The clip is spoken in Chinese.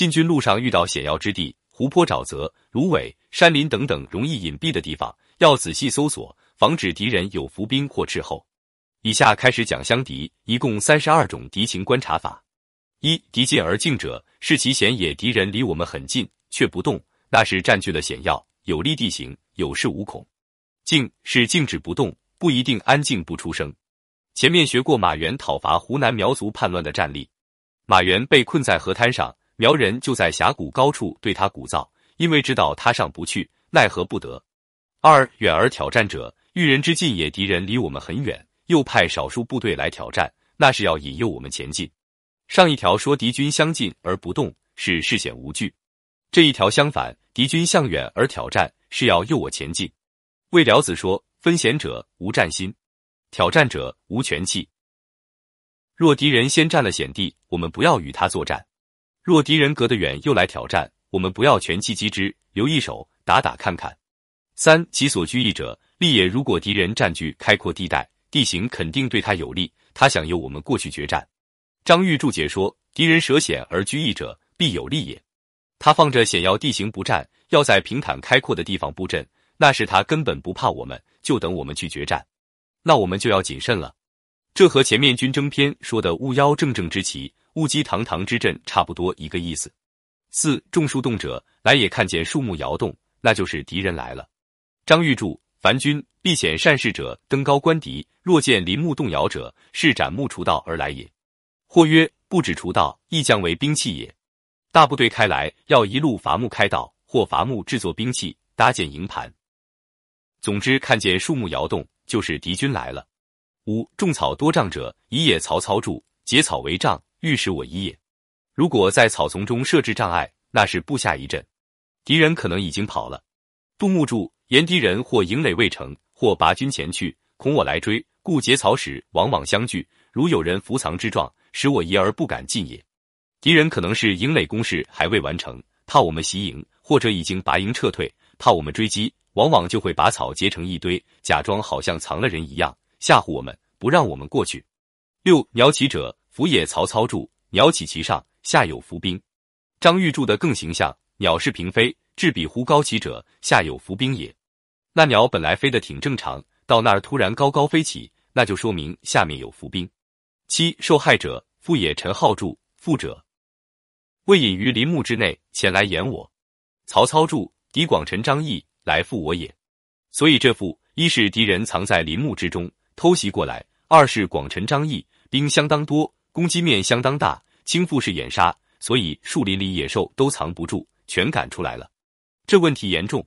进军路上遇到险要之地，湖泊、沼泽、芦苇、山林等等容易隐蔽的地方，要仔细搜索，防止敌人有伏兵或斥候。以下开始讲相敌，一共三十二种敌情观察法。一敌近而静者，是其险也。敌人离我们很近却不动，那是占据了险要有利地形，有恃无恐。静是静止不动，不一定安静不出声。前面学过马援讨伐湖南苗族叛乱的战例，马援被困在河滩上，苗人就在峡谷高处对他鼓噪，因为知道他上不去，奈何不得。二远而挑战者，遇人之近也，敌人离我们很远，又派少数部队来挑战，那是要引诱我们前进。上一条说敌军相近而不动，是视险无惧；这一条相反，敌军向远而挑战，是要诱我前进。魏辽子说：“分险者无战心，挑战者无权气。若敌人先占了险地，我们不要与他作战；若敌人隔得远又来挑战，我们不要全气击之，留一手打打看看。”三其所居易者，利也。如果敌人占据开阔地带，地形肯定对他有利，他想由我们过去决战。张玉注解说：“敌人舍险而居易者，必有利也。他放着险要地形不战，要在平坦开阔的地方布阵，那是他根本不怕我们，就等我们去决战。那我们就要谨慎了。这和前面军争篇说的勿邀正正之旗，勿击堂堂之阵差不多一个意思。四种树动者，来也看见树木摇动，那就是敌人来了。张玉柱：凡军避险善事者，登高观敌；若见林木动摇者，是斩木除道而来也。”或曰：不止除道，亦将为兵器也。大部队开来，要一路伐木开道，或伐木制作兵器，搭建营盘。总之，看见树木摇动，就是敌军来了。五种草多障者，以野曹操住，结草为障，欲使我一也。如果在草丛中设置障碍，那是布下一阵，敌人可能已经跑了。杜牧注：言敌人或营垒未成，或拔军前去，恐我来追，故结草时往往相聚。如有人伏藏之状。使我疑而不敢进也。敌人可能是营垒攻势还未完成，怕我们袭营，或者已经拔营撤退，怕我们追击，往往就会把草结成一堆，假装好像藏了人一样，吓唬我们，不让我们过去。六鸟起者，伏也。曹操住，鸟起其上，下有伏兵。张玉注的更形象，鸟是平飞，至彼乎高起者，下有伏兵也。那鸟本来飞得挺正常，到那儿突然高高飞起，那就说明下面有伏兵。七受害者，父也。陈浩注：父者，未隐于林木之内，前来掩我。曹操注：敌广陈张翼来复我也。所以这副一是敌人藏在林木之中偷袭过来；二是广陈张翼兵相当多，攻击面相当大，倾覆式掩杀，所以树林里野兽都藏不住，全赶出来了。这问题严重。